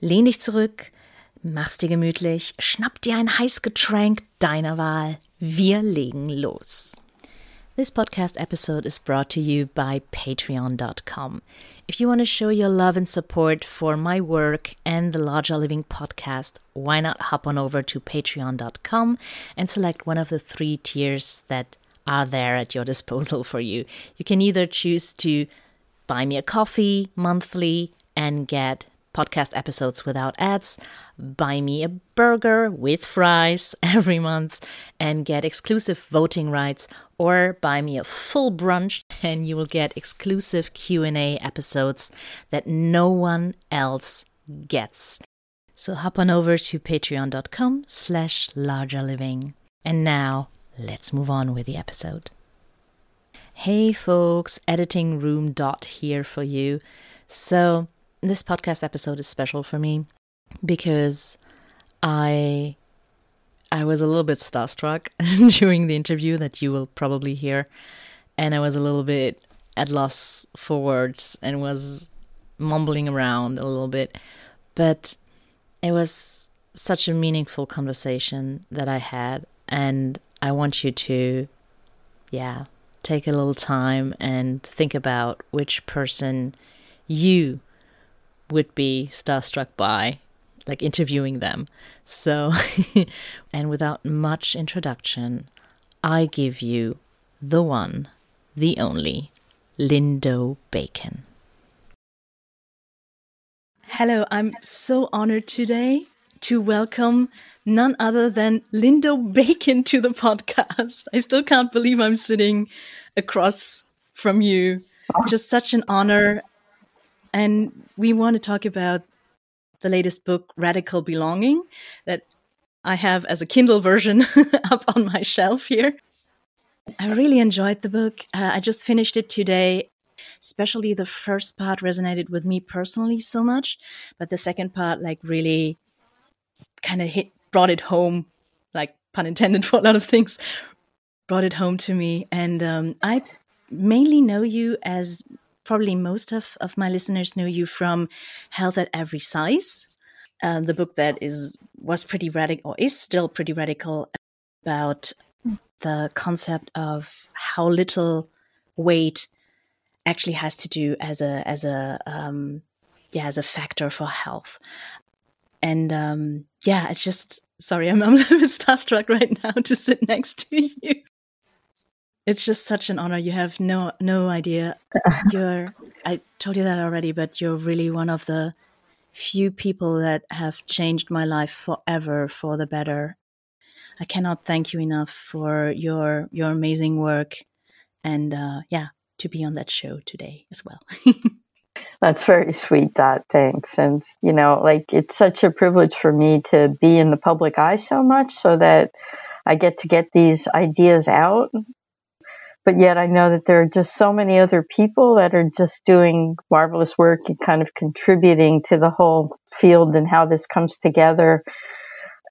Lehn dich zurück, mach's dir gemütlich, schnapp dir ein heiß deiner Wahl. Wir legen los. This podcast episode is brought to you by patreon.com. If you want to show your love and support for my work and the Larger Living podcast, why not hop on over to patreon.com and select one of the three tiers that are there at your disposal for you. You can either choose to buy me a coffee monthly and get podcast episodes without ads, buy me a burger with fries every month and get exclusive voting rights or buy me a full brunch and you will get exclusive Q&A episodes that no one else gets. So hop on over to patreon.com slash largerliving. And now let's move on with the episode. Hey folks, editing room dot here for you. So this podcast episode is special for me because I I was a little bit starstruck during the interview that you will probably hear. And I was a little bit at loss for words and was mumbling around a little bit. But it was such a meaningful conversation that I had. And I want you to yeah take a little time and think about which person you would be starstruck by, like interviewing them. So, and without much introduction, I give you the one, the only, Lindo Bacon. Hello, I'm so honored today to welcome none other than Lindo Bacon to the podcast. I still can't believe I'm sitting across from you. Ah. Just such an honor and we want to talk about the latest book, Radical Belonging, that I have as a Kindle version up on my shelf here. I really enjoyed the book. Uh, I just finished it today. Especially the first part resonated with me personally so much, but the second part, like, really kind of hit, brought it home, like, pun intended for a lot of things, brought it home to me. And um, I mainly know you as probably most of, of my listeners know you from Health at Every Size, um, the book that is was pretty radical or is still pretty radical about the concept of how little weight actually has to do as a as a um, yeah as a factor for health. And um, yeah, it's just sorry, I'm, I'm a little bit starstruck right now to sit next to you it's just such an honor. You have no no idea. You're I told you that already, but you're really one of the few people that have changed my life forever for the better. I cannot thank you enough for your your amazing work and uh, yeah, to be on that show today as well. That's very sweet, Dot. Thanks. And, you know, like it's such a privilege for me to be in the public eye so much so that I get to get these ideas out but yet I know that there are just so many other people that are just doing marvelous work and kind of contributing to the whole field and how this comes together.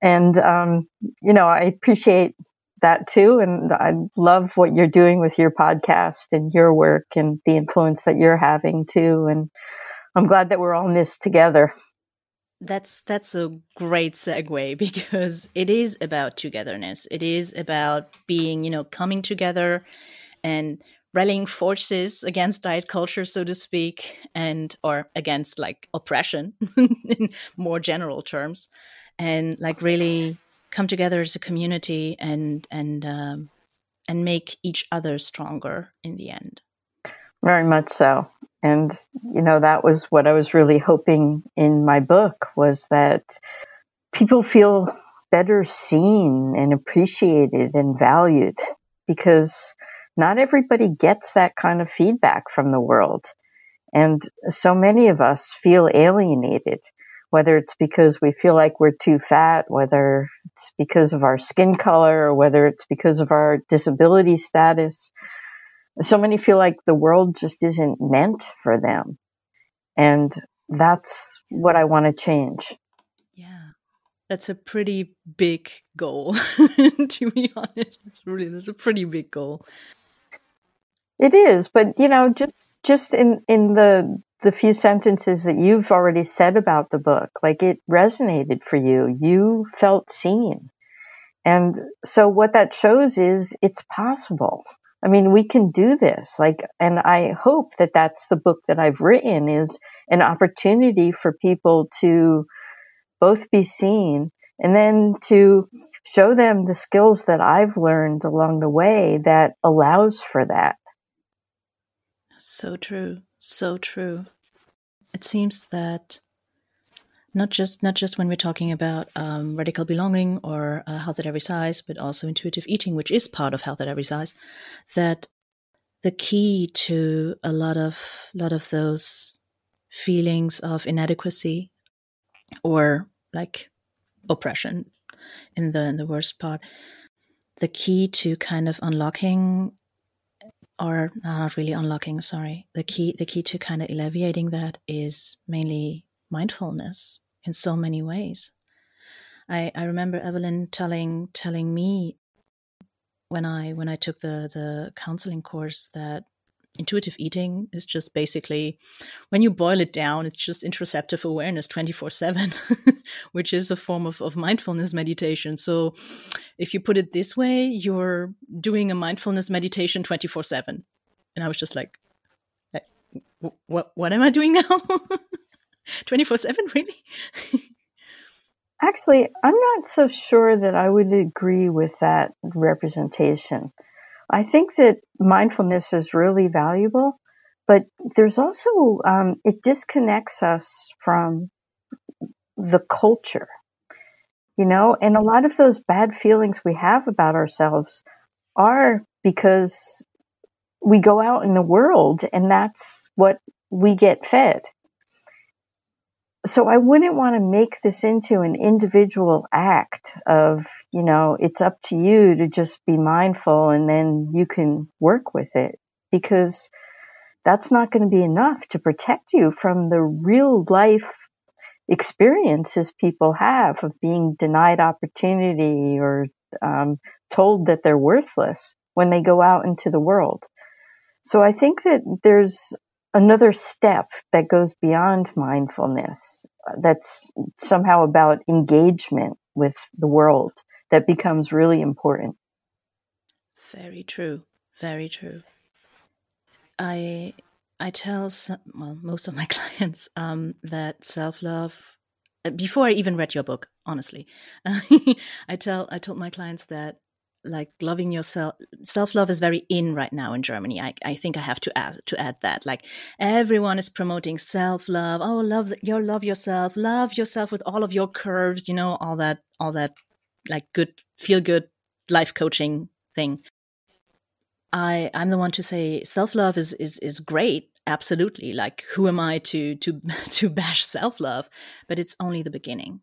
And, um, you know, I appreciate that too. And I love what you're doing with your podcast and your work and the influence that you're having too. And I'm glad that we're all in this together. That's that's a great segue because it is about togetherness. It is about being, you know, coming together and rallying forces against diet culture so to speak and or against like oppression in more general terms and like really come together as a community and and um, and make each other stronger in the end. Very much so. And, you know, that was what I was really hoping in my book was that people feel better seen and appreciated and valued because not everybody gets that kind of feedback from the world. And so many of us feel alienated, whether it's because we feel like we're too fat, whether it's because of our skin color, or whether it's because of our disability status so many feel like the world just isn't meant for them. And that's what I want to change. Yeah. That's a pretty big goal, to be honest. It's really that's a pretty big goal. It is, but you know, just just in in the the few sentences that you've already said about the book, like it resonated for you. You felt seen. And so what that shows is it's possible. I mean, we can do this. Like, and I hope that that's the book that I've written is an opportunity for people to both be seen and then to show them the skills that I've learned along the way that allows for that. So true. So true. It seems that not just not just when we're talking about um, radical belonging or uh, health at every size, but also intuitive eating, which is part of health at every size. That the key to a lot of lot of those feelings of inadequacy or like oppression in the in the worst part the key to kind of unlocking or not really unlocking sorry the key the key to kind of alleviating that is mainly mindfulness in so many ways. I, I remember Evelyn telling telling me when I when I took the the counseling course that intuitive eating is just basically when you boil it down it's just interoceptive awareness 24/7 which is a form of, of mindfulness meditation so if you put it this way you're doing a mindfulness meditation 24/7 and I was just like eh, what what am I doing now 24 7, really? Actually, I'm not so sure that I would agree with that representation. I think that mindfulness is really valuable, but there's also, um, it disconnects us from the culture, you know, and a lot of those bad feelings we have about ourselves are because we go out in the world and that's what we get fed so I wouldn't want to make this into an individual act of, you know, it's up to you to just be mindful and then you can work with it because that's not going to be enough to protect you from the real life experiences people have of being denied opportunity or um, told that they're worthless when they go out into the world. So I think that there's another step that goes beyond mindfulness that's somehow about engagement with the world that becomes really important. Very true. Very true. I i tell some, well most of my clients um, that self-love before i even read your book honestly i tell i told my clients that like loving yourself self-love is very in right now in germany. I, I think i have to add to add that. Like everyone is promoting self-love. Oh love your love yourself. Love yourself with all of your curves you know all that all that like good feel good life coaching thing. I i'm the one to say self-love is is is great absolutely. Like who am i to to to bash self-love? But it's only the beginning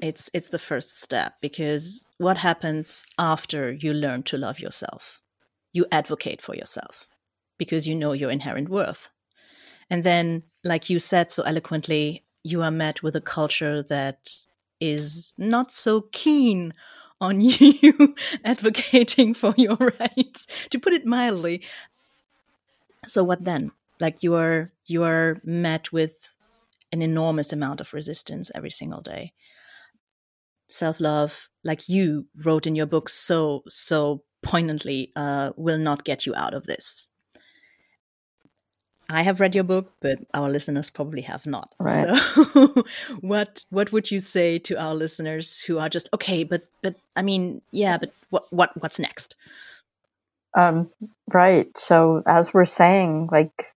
it's it's the first step because what happens after you learn to love yourself? You advocate for yourself because you know your inherent worth. And then like you said so eloquently you are met with a culture that is not so keen on you advocating for your rights to put it mildly. So what then? Like you are you are met with an enormous amount of resistance every single day self love, like you wrote in your book so, so poignantly, uh, will not get you out of this. I have read your book, but our listeners probably have not. Right. So, what what would you say to our listeners who are just okay? But but I mean, yeah, but what what what's next? Um, right. So as we're saying, like,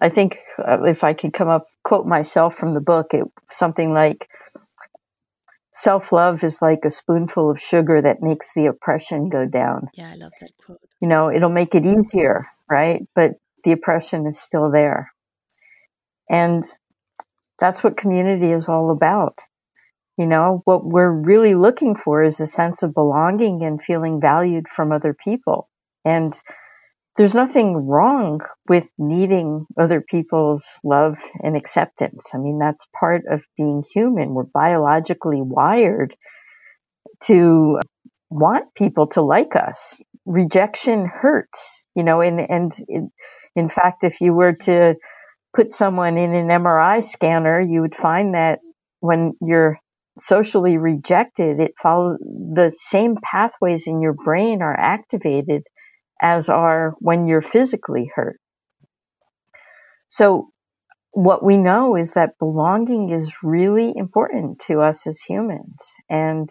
I think uh, if I could come up quote myself from the book, it something like self love is like a spoonful of sugar that makes the oppression go down. Yeah, I love that quote. You know, it'll make it easier, right? But the oppression is still there. And that's what community is all about. You know, what we're really looking for is a sense of belonging and feeling valued from other people. And there's nothing wrong with needing other people's love and acceptance. I mean, that's part of being human. We're biologically wired to want people to like us. Rejection hurts, you know, and, and in, in fact, if you were to put someone in an MRI scanner, you would find that when you're socially rejected, it follows the same pathways in your brain are activated as are when you're physically hurt. So what we know is that belonging is really important to us as humans. And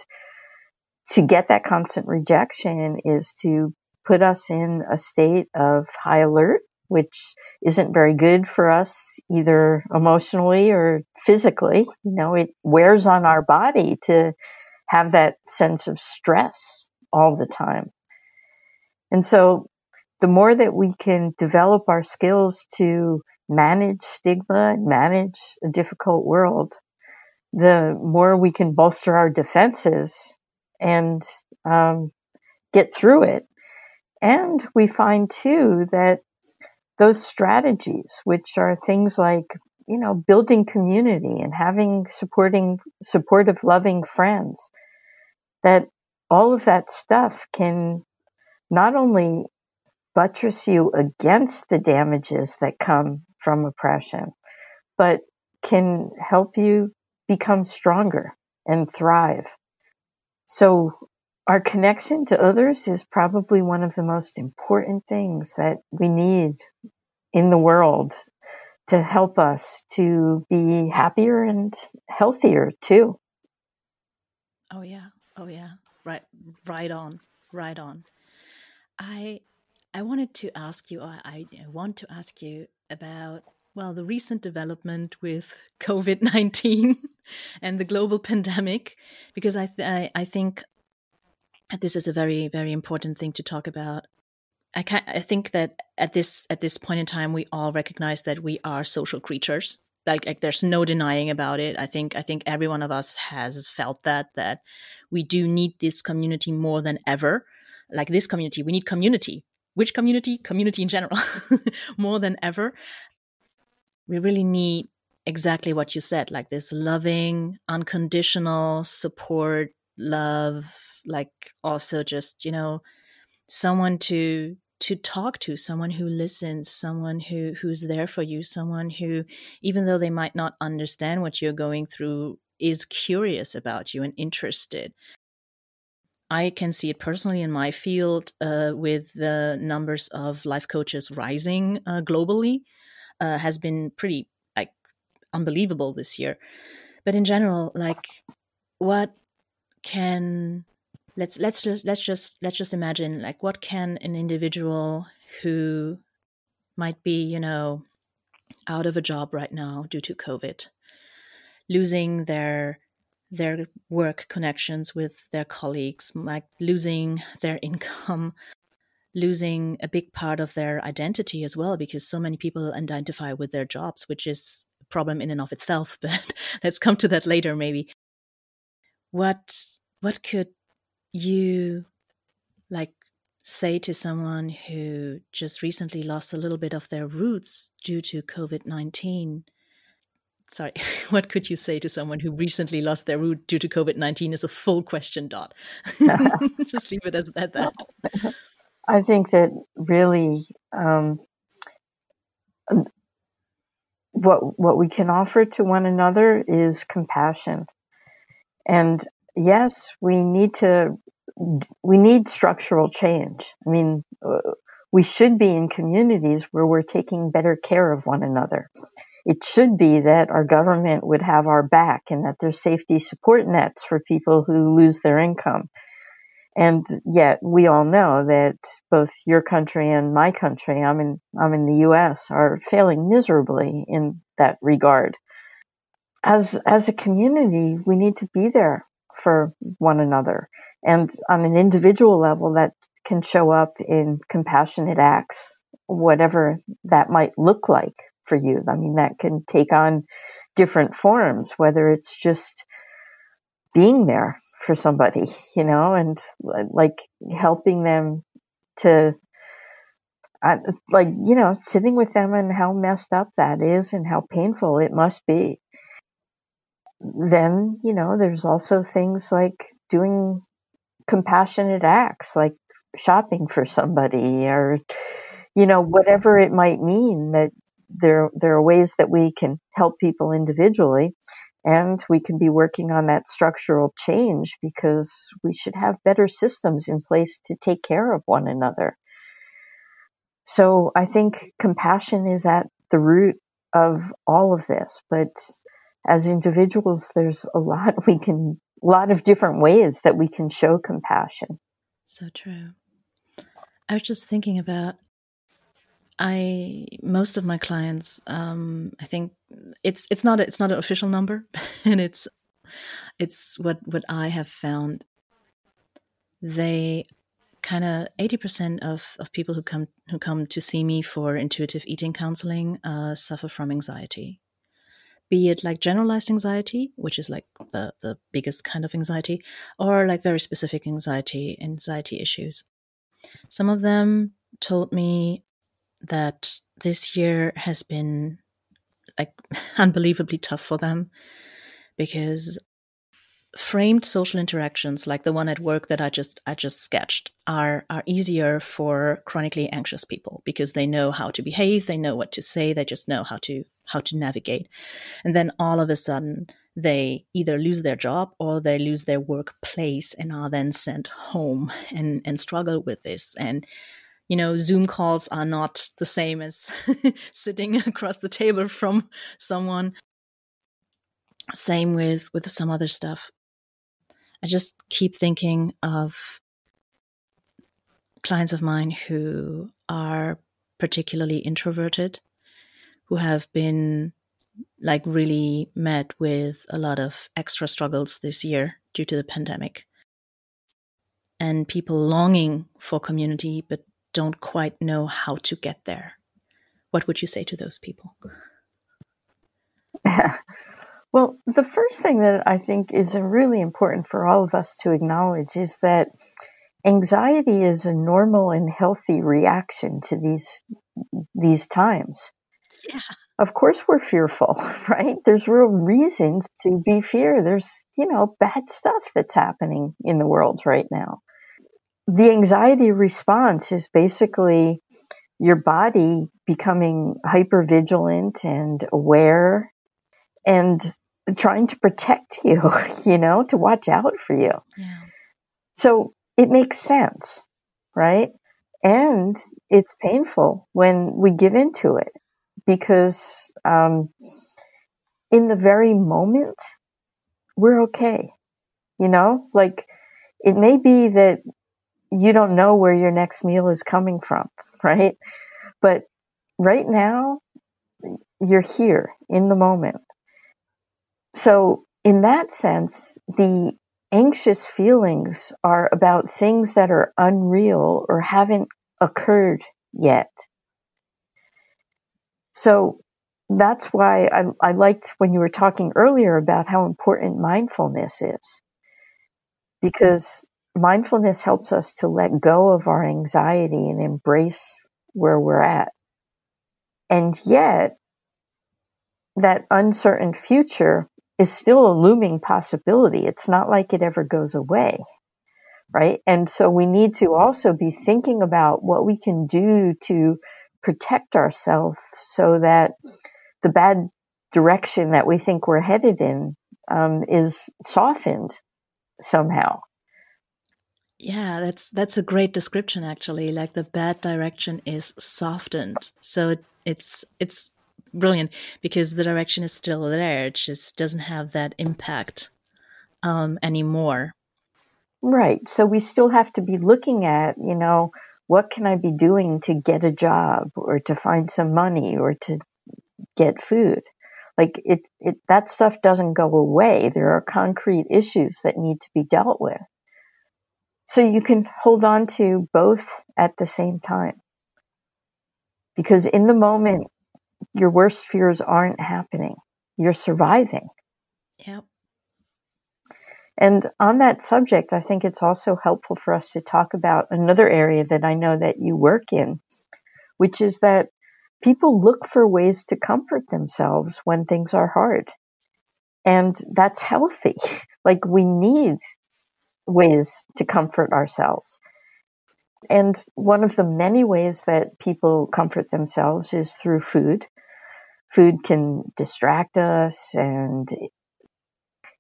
to get that constant rejection is to put us in a state of high alert, which isn't very good for us either emotionally or physically. You know, it wears on our body to have that sense of stress all the time. And so the more that we can develop our skills to manage stigma and manage a difficult world, the more we can bolster our defenses and um, get through it. And we find too that those strategies, which are things like, you know, building community and having supporting, supportive, loving friends, that all of that stuff can not only buttress you against the damages that come from oppression, but can help you become stronger and thrive. So our connection to others is probably one of the most important things that we need in the world to help us to be happier and healthier too. Oh yeah. Oh yeah. Right right on. Right on. I I wanted to ask you, I, I want to ask you about, well, the recent development with COVID 19 and the global pandemic, because I, th- I, I, think this is a very, very important thing to talk about. I, can, I think that at this at this point in time, we all recognize that we are social creatures. Like, like there's no denying about it. I think I think every one of us has felt that that we do need this community more than ever. Like this community, we need community which community? Community in general, more than ever. We really need exactly what you said, like this loving, unconditional support, love, like also just, you know, someone to to talk to someone who listens someone who who's there for you someone who even though they might not understand what you're going through is curious about you and interested I can see it personally in my field uh, with the numbers of life coaches rising uh, globally uh, has been pretty like unbelievable this year. But in general, like what can let's let's just let's just let's just imagine like what can an individual who might be you know out of a job right now due to COVID, losing their their work connections with their colleagues, like losing their income, losing a big part of their identity as well, because so many people identify with their jobs, which is a problem in and of itself. But let's come to that later, maybe. What what could you like say to someone who just recently lost a little bit of their roots due to COVID nineteen? Sorry, what could you say to someone who recently lost their root due to COVID 19 is a full question dot. Just leave it as at that. I think that really um, what what we can offer to one another is compassion. And yes, we need to we need structural change. I mean, uh, we should be in communities where we're taking better care of one another it should be that our government would have our back and that there's safety support nets for people who lose their income. And yet we all know that both your country and my country, I'm in, I'm in the US, are failing miserably in that regard. As, as a community, we need to be there for one another. And on an individual level, that can show up in compassionate acts, whatever that might look like for you. I mean, that can take on different forms, whether it's just being there for somebody, you know, and like helping them to, like, you know, sitting with them and how messed up that is and how painful it must be. Then, you know, there's also things like doing compassionate acts, like shopping for somebody or, you know, whatever it might mean that there, there are ways that we can help people individually and we can be working on that structural change because we should have better systems in place to take care of one another. So I think compassion is at the root of all of this, but as individuals, there's a lot we can, a lot of different ways that we can show compassion. So true. I was just thinking about I most of my clients, um, I think it's it's not it's not an official number, and it's it's what what I have found. They kind of eighty percent of of people who come who come to see me for intuitive eating counseling uh, suffer from anxiety, be it like generalized anxiety, which is like the the biggest kind of anxiety, or like very specific anxiety anxiety issues. Some of them told me that this year has been like unbelievably tough for them because framed social interactions like the one at work that I just I just sketched are are easier for chronically anxious people because they know how to behave, they know what to say, they just know how to how to navigate. And then all of a sudden they either lose their job or they lose their workplace and are then sent home and and struggle with this and you know, Zoom calls are not the same as sitting across the table from someone. Same with with some other stuff. I just keep thinking of clients of mine who are particularly introverted, who have been like really met with a lot of extra struggles this year due to the pandemic. And people longing for community, but don't quite know how to get there. What would you say to those people? well, the first thing that I think is really important for all of us to acknowledge is that anxiety is a normal and healthy reaction to these these times. Yeah. Of course we're fearful, right? There's real reasons to be fear. There's, you know, bad stuff that's happening in the world right now the anxiety response is basically your body becoming hyper vigilant and aware and trying to protect you, you know, to watch out for you. Yeah. So it makes sense, right? And it's painful when we give into it because um, in the very moment, we're okay. You know, like it may be that you don't know where your next meal is coming from, right? But right now, you're here in the moment. So, in that sense, the anxious feelings are about things that are unreal or haven't occurred yet. So, that's why I, I liked when you were talking earlier about how important mindfulness is. Because mindfulness helps us to let go of our anxiety and embrace where we're at. And yet, that uncertain future is still a looming possibility. It's not like it ever goes away, right? And so we need to also be thinking about what we can do to protect ourselves so that the bad direction that we think we're headed in um, is softened somehow. Yeah, that's that's a great description actually. Like the bad direction is softened. So it, it's it's brilliant because the direction is still there. It just doesn't have that impact um, anymore. Right. So we still have to be looking at, you know, what can I be doing to get a job or to find some money or to get food? Like it, it, that stuff doesn't go away. There are concrete issues that need to be dealt with. So you can hold on to both at the same time. Because in the moment, your worst fears aren't happening. You're surviving. Yep. And on that subject, I think it's also helpful for us to talk about another area that I know that you work in, which is that people look for ways to comfort themselves when things are hard. And that's healthy. like we need ways to comfort ourselves. And one of the many ways that people comfort themselves is through food. Food can distract us and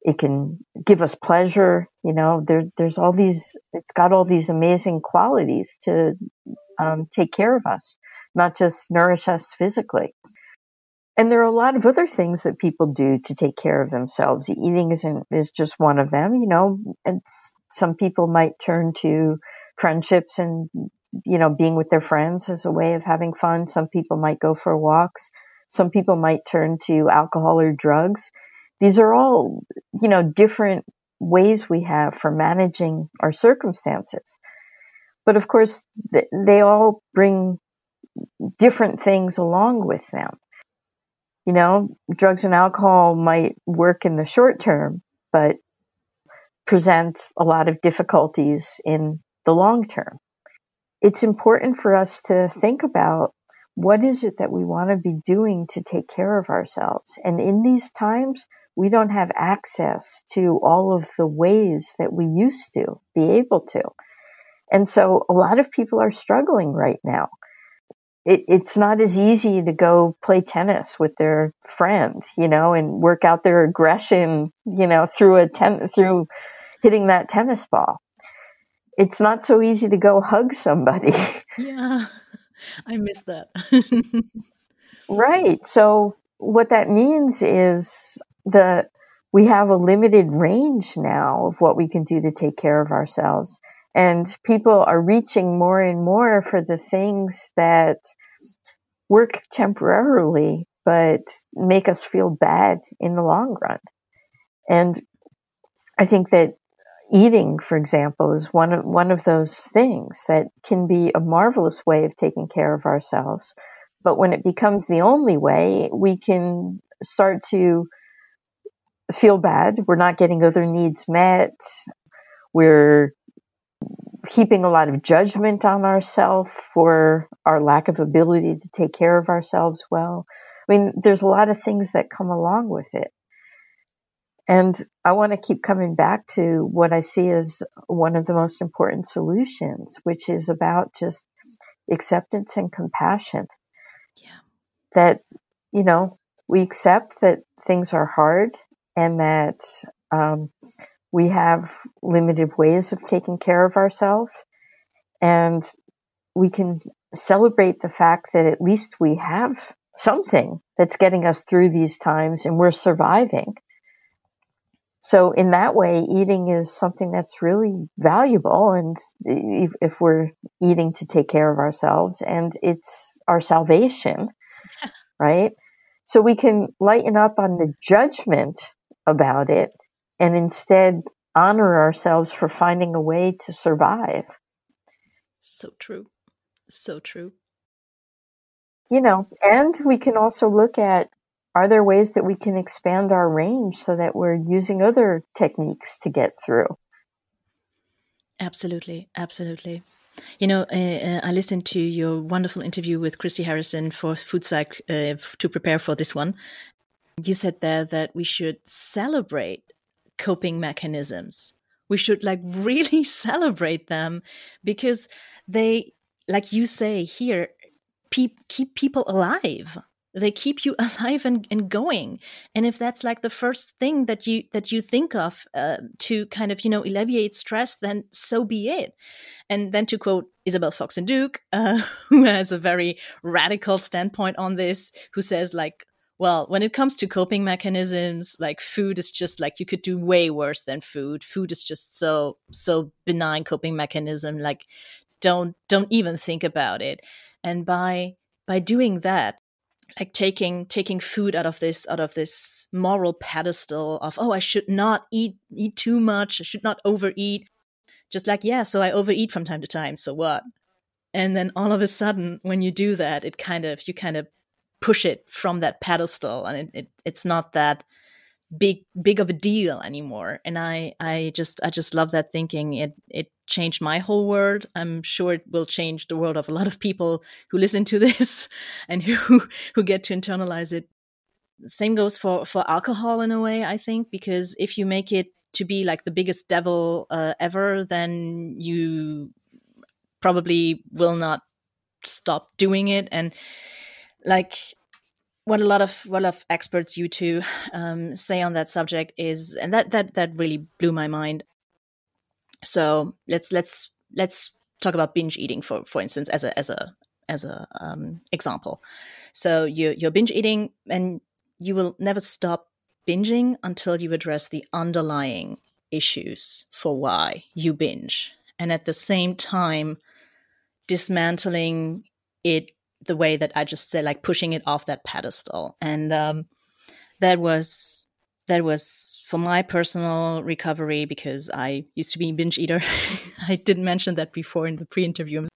it can give us pleasure. You know, there, there's all these, it's got all these amazing qualities to um, take care of us, not just nourish us physically. And there are a lot of other things that people do to take care of themselves. Eating isn't, is just one of them, you know, and some people might turn to friendships and, you know, being with their friends as a way of having fun. Some people might go for walks. Some people might turn to alcohol or drugs these are all, you know, different ways we have for managing our circumstances. But of course, they all bring different things along with them. You know, drugs and alcohol might work in the short term, but present a lot of difficulties in the long term. It's important for us to think about what is it that we want to be doing to take care of ourselves. And in these times, we don't have access to all of the ways that we used to be able to. And so a lot of people are struggling right now. It, it's not as easy to go play tennis with their friends, you know, and work out their aggression, you know, through a ten, through hitting that tennis ball. It's not so easy to go hug somebody. Yeah, I miss that. right. So what that means is the we have a limited range now of what we can do to take care of ourselves. And people are reaching more and more for the things that work temporarily, but make us feel bad in the long run. And I think that eating, for example, is one of, one of those things that can be a marvelous way of taking care of ourselves. But when it becomes the only way, we can start to feel bad. We're not getting other needs met. We're heaping a lot of judgment on ourselves for our lack of ability to take care of ourselves well. I mean, there's a lot of things that come along with it. And I want to keep coming back to what I see as one of the most important solutions, which is about just acceptance and compassion. Yeah. That, you know, we accept that things are hard and that um, we have limited ways of taking care of ourselves. And we can celebrate the fact that at least we have something that's getting us through these times and we're surviving. So in that way, eating is something that's really valuable. And if, if we're eating to take care of ourselves and it's our salvation, right? So we can lighten up on the judgment about it and instead honor ourselves for finding a way to survive. So true. So true. You know, and we can also look at are there ways that we can expand our range so that we're using other techniques to get through? Absolutely. Absolutely. You know, uh, uh I listened to your wonderful interview with Christy Harrison for Food Psych uh, to prepare for this one you said there that we should celebrate coping mechanisms. We should like really celebrate them because they, like you say here, pe- keep people alive. They keep you alive and, and going. And if that's like the first thing that you that you think of uh, to kind of you know alleviate stress, then so be it. And then to quote Isabel Foxen Duke, uh, who has a very radical standpoint on this, who says like well, when it comes to coping mechanisms, like food is just like you could do way worse than food. Food is just so so benign coping mechanism. Like don't don't even think about it. And by by doing that, like taking taking food out of this out of this moral pedestal of oh I should not eat eat too much, I should not overeat. Just like yeah, so I overeat from time to time. So what? And then all of a sudden, when you do that, it kind of you kind of push it from that pedestal and it, it, it's not that big big of a deal anymore. And i i just i just love that thinking. It it changed my whole world. I'm sure it will change the world of a lot of people who listen to this and who who get to internalize it. Same goes for for alcohol in a way i think because if you make it to be like the biggest devil uh, ever then you probably will not stop doing it. And like what a lot of what a lot of experts you two um, say on that subject is, and that that that really blew my mind. So let's let's let's talk about binge eating for for instance as a as a as a um, example. So you you're binge eating and you will never stop binging until you address the underlying issues for why you binge, and at the same time dismantling it the way that I just said, like pushing it off that pedestal. And um, that was that was for my personal recovery because I used to be a binge eater. I didn't mention that before in the pre-interview.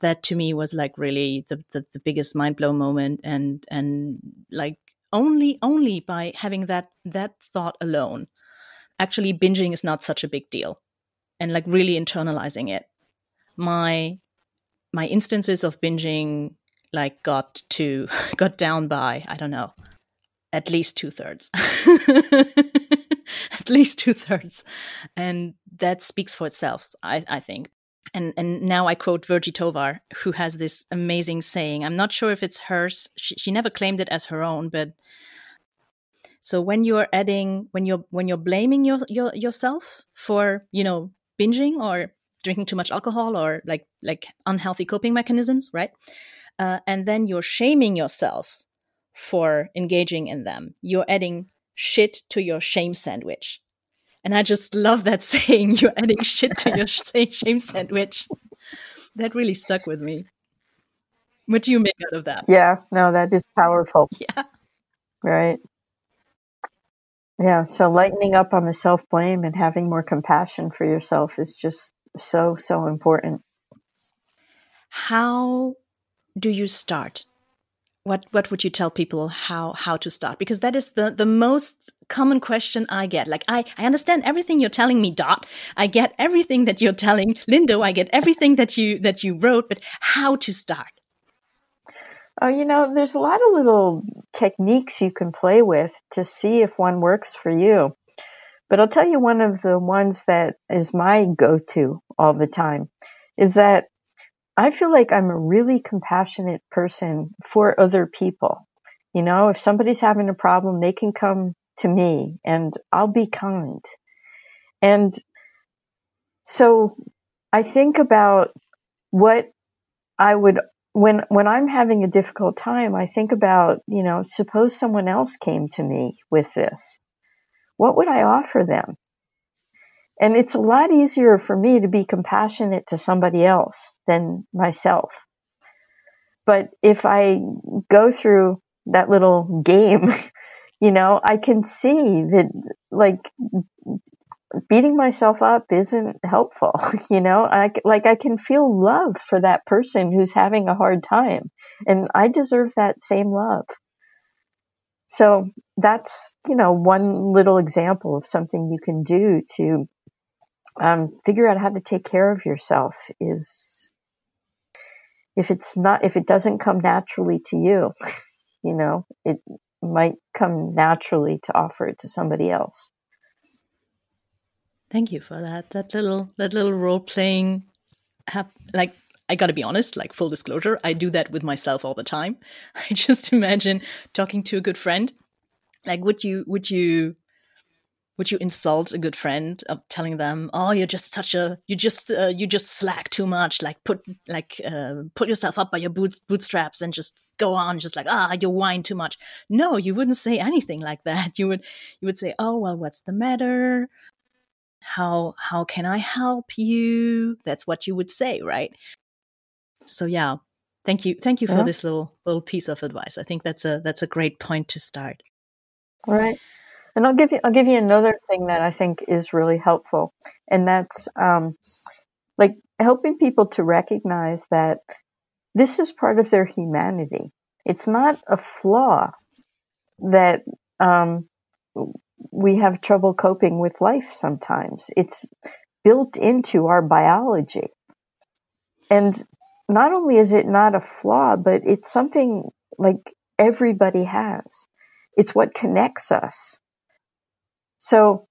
That to me was like really the, the, the biggest mind blow moment, and and like only only by having that that thought alone, actually binging is not such a big deal, and like really internalizing it. My my instances of binging like got to got down by I don't know at least two thirds, at least two thirds, and that speaks for itself. I, I think. And and now I quote Virgie Tovar, who has this amazing saying. I'm not sure if it's hers. She, she never claimed it as her own, but so when you're adding when you're when you're blaming your, your yourself for you know binging or drinking too much alcohol or like like unhealthy coping mechanisms, right? Uh, and then you're shaming yourself for engaging in them. You're adding shit to your shame sandwich. And I just love that saying, you're adding shit to your shame sandwich. That really stuck with me. What do you make out of that? Yeah, no, that is powerful. Yeah. Right. Yeah, so lightening up on the self blame and having more compassion for yourself is just so, so important. How do you start? What what would you tell people how how to start? Because that is the the most common question I get. Like I I understand everything you're telling me, Dot. I get everything that you're telling Lindo. I get everything that you that you wrote, but how to start? Oh, you know, there's a lot of little techniques you can play with to see if one works for you. But I'll tell you one of the ones that is my go to all the time is that I feel like I'm a really compassionate person for other people. You know, if somebody's having a problem, they can come to me and I'll be kind. And so I think about what I would when when I'm having a difficult time, I think about, you know, suppose someone else came to me with this. What would I offer them? And it's a lot easier for me to be compassionate to somebody else than myself. But if I go through that little game, you know, I can see that like beating myself up isn't helpful. You know, I, like I can feel love for that person who's having a hard time and I deserve that same love. So that's, you know, one little example of something you can do to um, figure out how to take care of yourself is if it's not if it doesn't come naturally to you you know it might come naturally to offer it to somebody else thank you for that that little that little role playing like I gotta be honest, like full disclosure, I do that with myself all the time. I just imagine talking to a good friend. Like, would you would you would you insult a good friend of telling them oh you're just such a you just uh, you just slack too much like put like uh, put yourself up by your boots bootstraps and just go on just like ah you whine too much. No you wouldn't say anything like that. You would you would say oh well what's the matter? How how can i help you? That's what you would say right? So yeah. Thank you thank you for Yeah. this little little piece of advice. I think that's a that's a great point to start. Right. And I'll give you I'll give you another thing that I think is really helpful, and that's um, like helping people to recognize that this is part of their humanity. It's not a flaw that um, we have trouble coping with life sometimes. It's built into our biology. And not only is it not a flaw, but it's something like everybody has. It's what connects us. So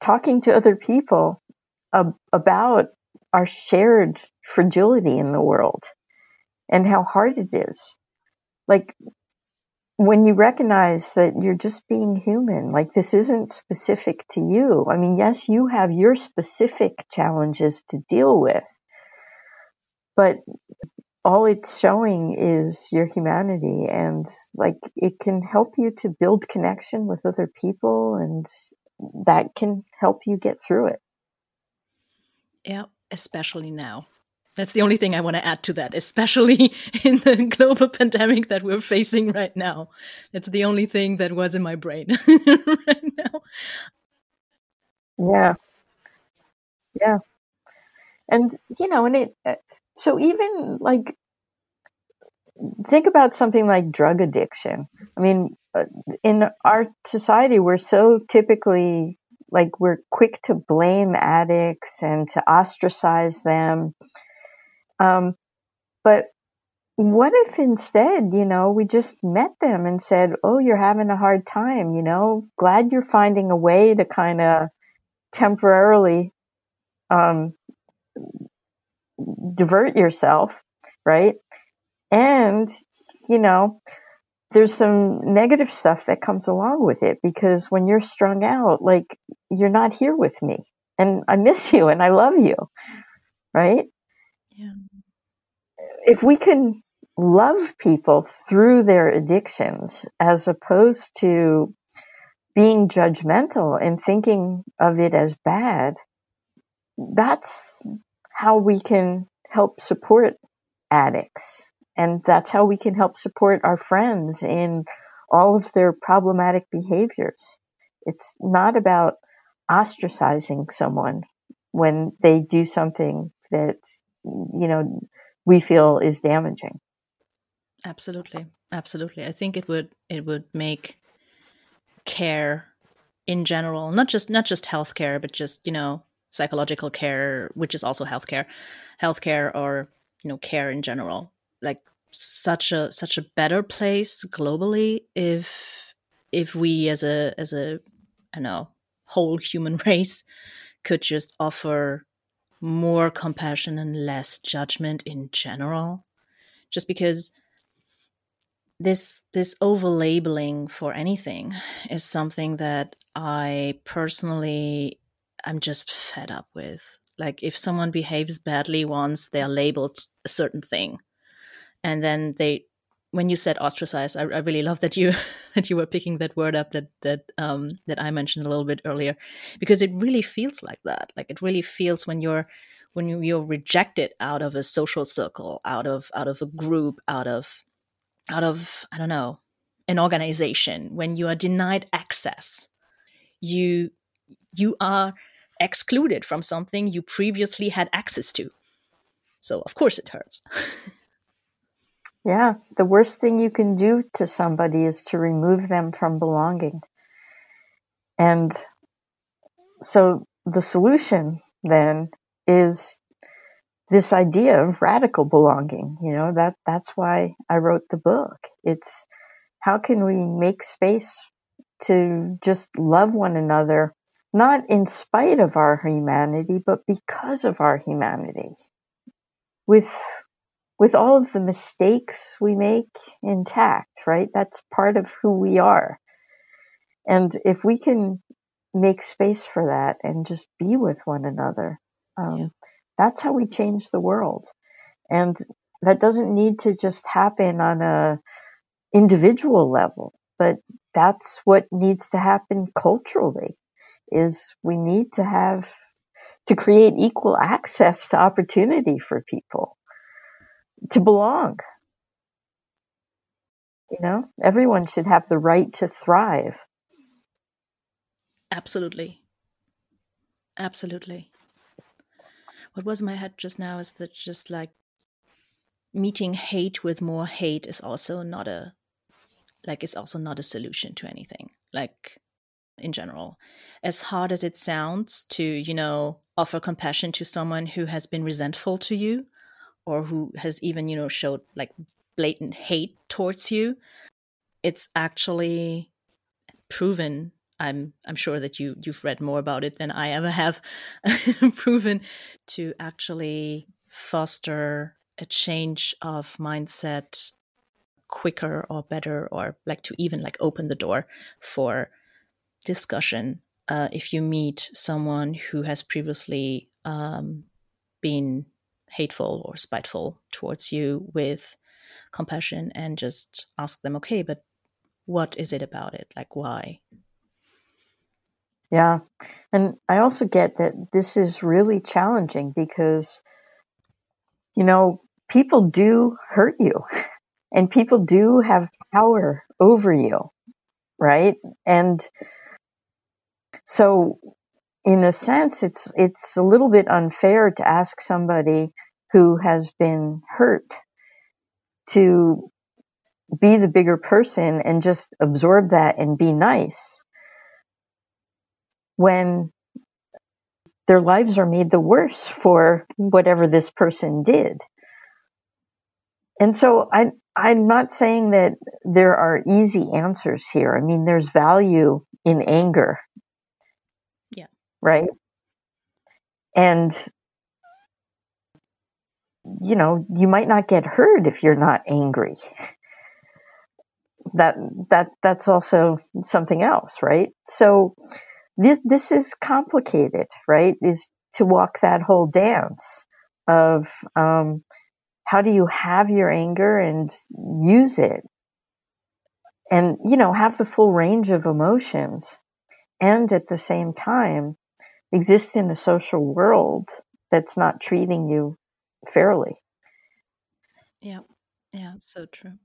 talking to other people ab- about our shared fragility in the world and how hard it is. Like when you recognize that you're just being human, like this isn't specific to you. I mean, yes, you have your specific challenges to deal with, but all it's showing is your humanity and like it can help you to build connection with other people and that can help you get through it. Yeah, especially now. That's the only thing I want to add to that, especially in the global pandemic that we're facing right now. That's the only thing that was in my brain right now. Yeah. Yeah. And you know, and it uh, so even like think about something like drug addiction. I mean, in our society we're so typically like we're quick to blame addicts and to ostracize them. Um, but what if instead, you know, we just met them and said, "Oh, you're having a hard time, you know, glad you're finding a way to kind of temporarily um, divert yourself, right? And, you know, there's some negative stuff that comes along with it because when you're strung out, like you're not here with me and I miss you and I love you, right? Yeah. If we can love people through their addictions as opposed to being judgmental and thinking of it as bad, that's how we can help support addicts. And that's how we can help support our friends in all of their problematic behaviors. It's not about ostracizing someone when they do something that, you know, we feel is damaging. Absolutely. Absolutely. I think it would it would make care in general, not just not just healthcare, but just, you know, psychological care, which is also healthcare, healthcare or, you know, care in general. Like such a such a better place globally if if we as a as a I know whole human race could just offer more compassion and less judgment in general? Just because this this over labeling for anything is something that i personally i'm just fed up with. Like if someone behaves badly once they're labeled a certain thing and then they when you said ostracized I, I, really love that you that you were picking that word up that that um that i mentioned a little bit earlier. Because it really feels like that. Like it really feels when you're when you're rejected out of a social circle out of out of a group out of out of i don't know an organization. When you are denied access you you are excluded from something you previously had access to. So of course it hurts Yeah, the worst thing you can do to somebody is to remove them from belonging. And so the solution then is this idea of radical belonging. You know, that that's why I wrote the book. It's how can we make space to just love one another, not in spite of our humanity, but because of our humanity. With with all of the mistakes we make intact, right? That's part of who we are. And if we can make space for that and just be with one another. Um, yeah. That's how we change the world. And that doesn't need to just happen on a individual level, but that's what needs to happen culturally is we need to have to create equal access to opportunity for people to belong. You know, everyone should have the right to thrive. Absolutely. Absolutely. What was in my head just now is that just like meeting hate with more hate is also not a like it's also not a solution to anything. Like in general. As hard as it sounds to, you know, offer compassion to someone who has been resentful to you or who has even, you know, showed like blatant hate towards you, it's actually proven. I'm I'm sure that you you've read more about it than I ever have. Proven to actually foster a change of mindset quicker or better or like to even like open the door for discussion uh, if you meet someone who has previously um, been hateful or spiteful towards you with compassion and just ask them, okay, but what is it about it? Like, why? Yeah. And I also get that this is really challenging because, you know, people do hurt you and people do have power over you, right? And so in a sense, it's, it's a little bit unfair to ask somebody who has been hurt to be the bigger person and just absorb that and be nice when their lives are made the worse for whatever this person did. And so I, I'm not saying that there are easy answers here. I mean, there's value in anger right? And, you know, you might not get hurt if you're not angry. That, that, that's also something else, right? So this, this is complicated, right? Is to walk that whole dance of, um, how do you have your anger and use it and you know have the full range of emotions and at the same time exist in a social world that's not treating you fairly. Yeah, yeah, so true.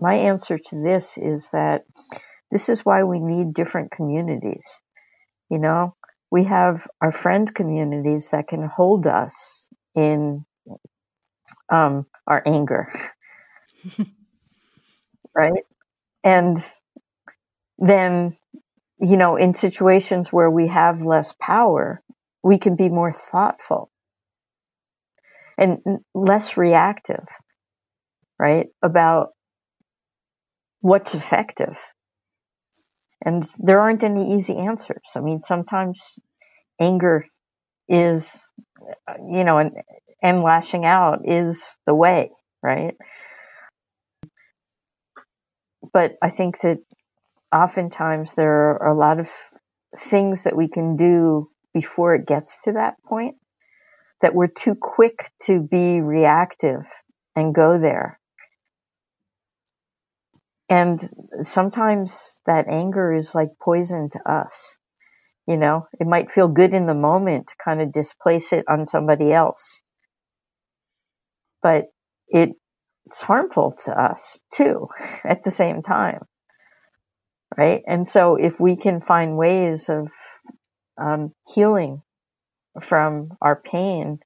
My answer to this is that this is why we need different communities. You know, we have our friend communities that can hold us in um, our anger, right? And then you know, in situations where we have less power, we can be more thoughtful and less reactive, right? About what's effective. And there aren't any easy answers. I mean, sometimes anger is, you know, and, and lashing out is the way, right? But I think that oftentimes there are a lot of things that we can do before it gets to that point that we're too quick to be reactive and go there. And sometimes that anger is like poison to us. You know, it might feel good in the moment to kind of displace it on somebody else. But it, it's harmful to us too at the same time right? And so if we can find ways of um, healing from our pain,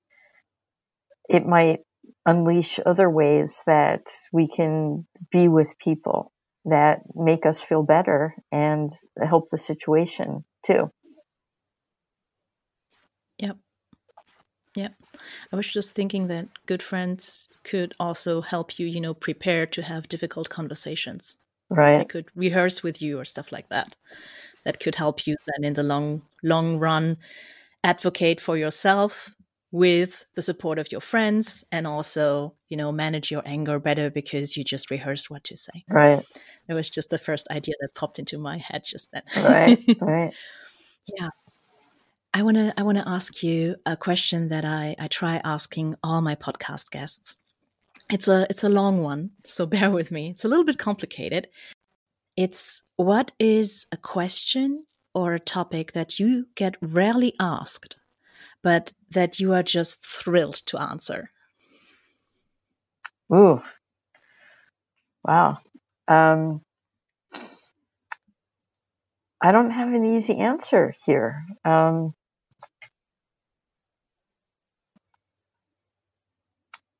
it might unleash other ways that we can be with people that make us feel better and help the situation too. Yep. Yep. I was just thinking that good friends could also help you, you know, prepare to have difficult conversations. Right. I could rehearse with you or stuff like that. That could help you then in the long long run. Advocate for yourself with the support of your friends and also you know manage your anger better because you just rehearsed what to say. Right. It was just the first idea that popped into my head just then. Right right. Yeah. I want to i want to ask you a question that i i try asking all my podcast guests it's a it's a long one so bear with me it's a little bit complicated it's what is a question or a topic that you get rarely asked but that you are just thrilled to answer? Ooh, wow. Um, I don't have an easy answer here. Um,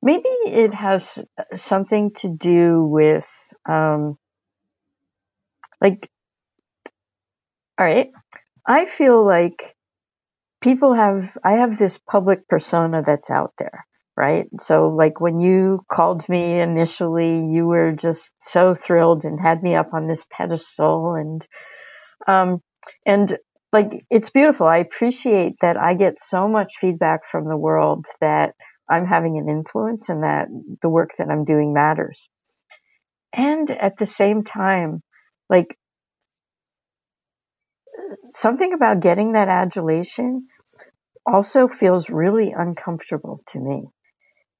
maybe it has something to do with, um, like, all right, I feel like people have I have this public persona that's out there, right? So like when you called me initially, you were just so thrilled and had me up on this pedestal and um and like it's beautiful. I appreciate that I get so much feedback from the world that I'm having an influence and that the work that I'm doing matters. And at the same time, like something about getting that adulation also feels really uncomfortable to me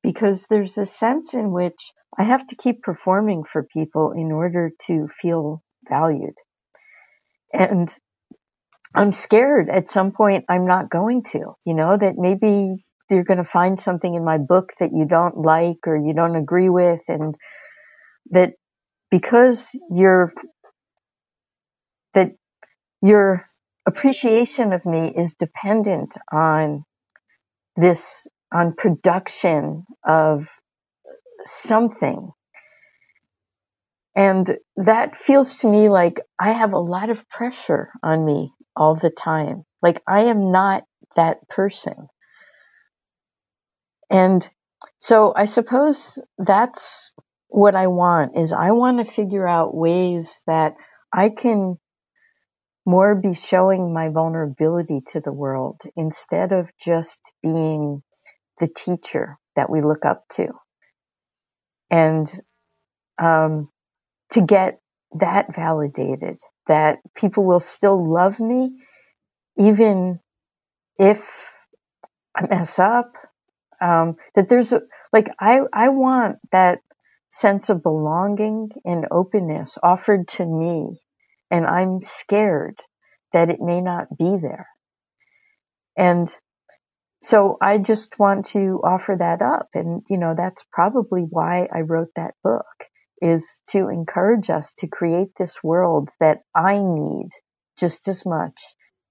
because there's a sense in which I have to keep performing for people in order to feel valued. And I'm scared at some point I'm not going to, you know, that maybe you're going to find something in my book that you don't like or you don't agree with and that because you're that your appreciation of me is dependent on this, on production of something. And that feels to me like I have a lot of pressure on me all the time. Like I am not that person. And so I suppose that's what I want is I want to figure out ways that I can more be showing my vulnerability to the world instead of just being the teacher that we look up to. And um, to get that validated, that people will still love me even if I mess up. Um, that there's a, like I I want that sense of belonging and openness offered to me and I'm scared that it may not be there. And so I just want to offer that up. And, you know, that's probably why I wrote that book is to encourage us to create this world that I need just as much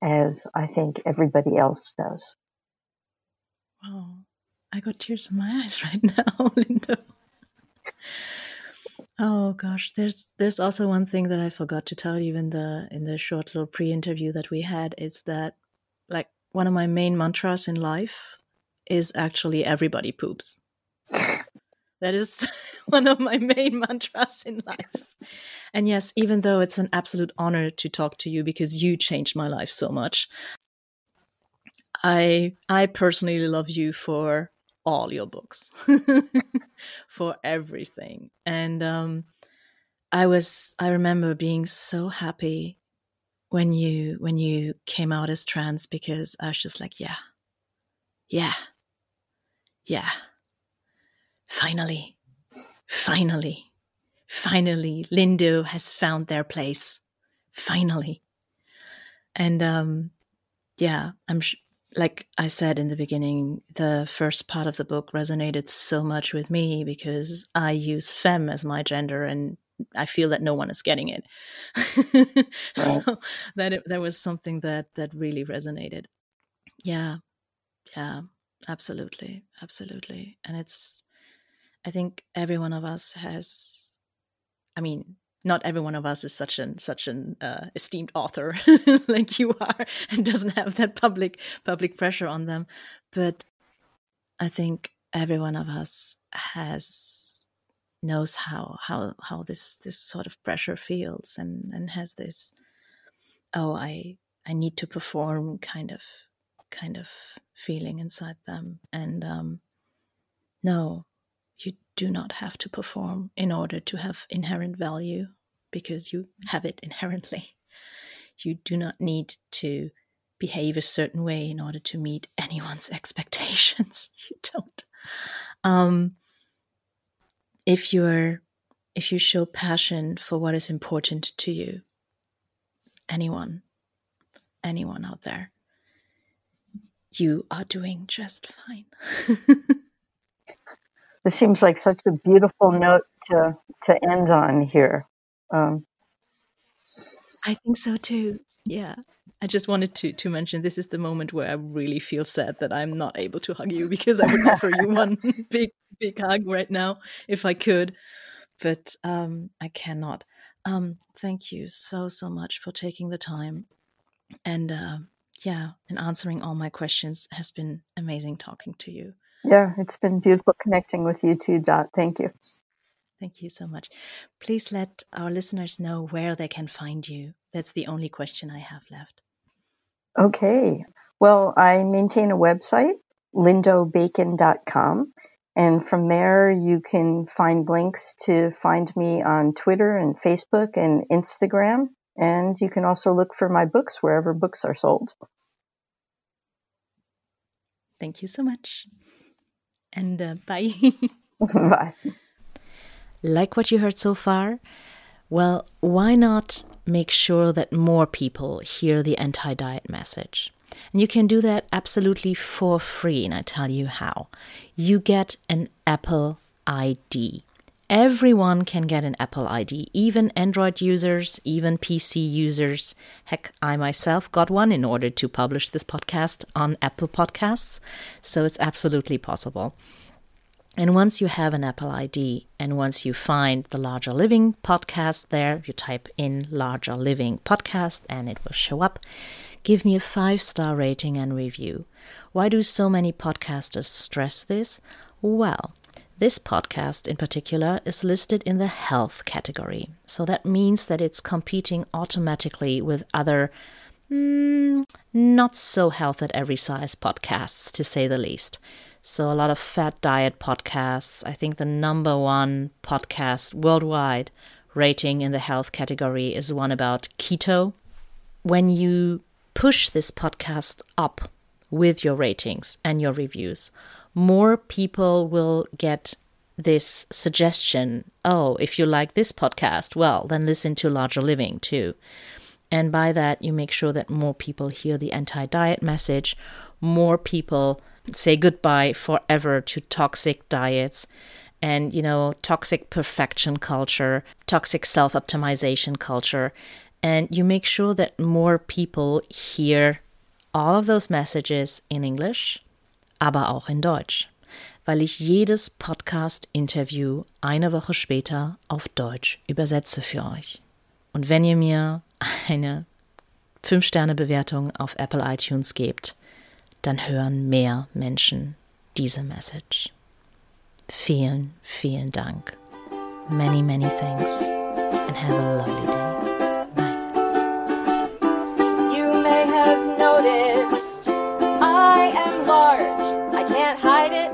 as I think everybody else does. Wow. I got tears in my eyes right now, Linda. Oh gosh, there's there's also one thing that I forgot to tell you in the in the short little pre-interview that we had. It's that like one of my main mantras in life is actually everybody poops. that is one of my main mantras in life. And yes, even though it's an absolute honor to talk to you because you changed my life so much, I I personally love you for all your books for everything. And um, i was i remember being so happy when you when you came out as trans because i was just like yeah yeah yeah. Finally finally finally lindo has found their place. Finally. And um yeah i'm like I said in the beginning, the first part of the book resonated so much with me because I use femme as my gender and I feel that no one is getting it. right. So that it, that was something that that really resonated. Yeah. Yeah, absolutely. Absolutely. And it's I think every one of us has I mean, not every one of us is such an such an uh, esteemed author like you are and doesn't have that public public pressure on them but i think every one of us has knows how how how this this sort of pressure feels and and has this oh i i need to perform kind of kind of feeling inside them. And um, no, you do not have to perform in order to have inherent value because you have it inherently. You do not need to behave a certain way in order to meet anyone's expectations. you don't. Um, if you're if you show passion for what is important to you, anyone, anyone out there, you are doing just fine. This seems like such a beautiful note to to end on here. Um, I think so too. Yeah. I just wanted to to mention this is the moment where I really feel sad that I'm not able to hug you because I would offer you one big big hug right now if I could, but um, I cannot. Um, thank you so so much for taking the time, and uh, yeah, and answering all my questions has been amazing talking to you. Yeah, it's been beautiful connecting with you too, Dot. Thank you. Thank you so much. Please let our listeners know where they can find you. That's the only question I have left. Okay. Well, I maintain a website, lindobacon.com. And from there, you can find links to find me on Twitter and Facebook and Instagram. And you can also look for my books wherever books are sold. Thank you so much. And uh, bye. bye. Like what you heard so far? Well, why not make sure that more people hear the anti diet message? And you can do that absolutely for free, and I tell you how. You get an Apple ID. Everyone can get an Apple ID, even Android users, even PC users. Heck, I myself got one in order to publish this podcast on Apple Podcasts, so it's absolutely possible. And once you have an Apple ID and once you find the Larger Living podcast there, you type in Larger Living podcast and it will show up. Give me a five star rating and review. Why do so many podcasters stress this? Well, this podcast in particular is listed in the health category. So that means that it's competing automatically with other mm, not so health at every size podcasts, to say the least. So, a lot of fat diet podcasts. I think the number one podcast worldwide rating in the health category is one about keto. When you push this podcast up with your ratings and your reviews, more people will get this suggestion oh, if you like this podcast, well, then listen to Larger Living too. And by that, you make sure that more people hear the anti diet message, more people say goodbye forever to toxic diets and you know toxic perfection culture toxic self-optimization culture and you make sure that more people hear all of those messages in English, aber auch in Deutsch, weil ich jedes Podcast-Interview eine Woche später auf Deutsch übersetze für euch. Und wenn ihr mir eine 5-Sterne-Bewertung auf Apple iTunes gebt, dann hören mehr Menschen diese Message. Vielen, vielen Dank. Many, many thanks and have a lovely day. Can't hide it.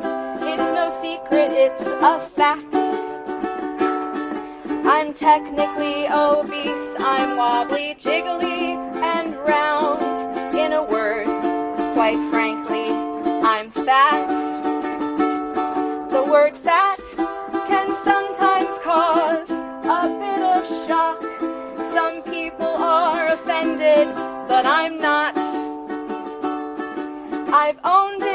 It's no secret, it's a fact. I'm technically obese. I'm wobbly, jiggly, and round. In a word, quite frankly, I'm fat. The word fat can sometimes cause a bit of shock. Some people are offended, but I'm not. I've owned it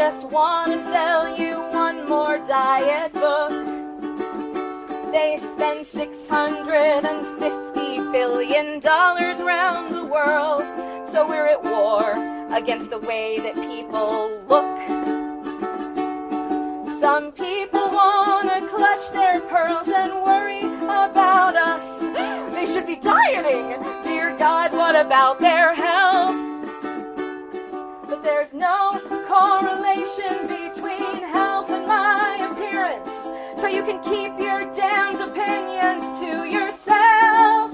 Just want to sell you one more diet book. They spend $650 billion around the world. So we're at war against the way that people look. Some people want to clutch their pearls and worry about us. They should be dieting. Dear God, what about their health? There's no correlation between health and my appearance. So you can keep your damned opinions to yourself.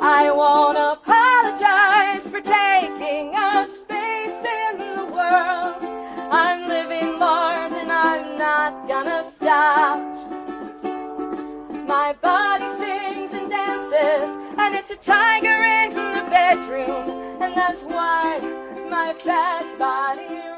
I won't apologize for taking up space in the world. I'm living large and I'm not gonna stop. My body sings and dances, and it's a tiger in the bedroom, and that's why my fat body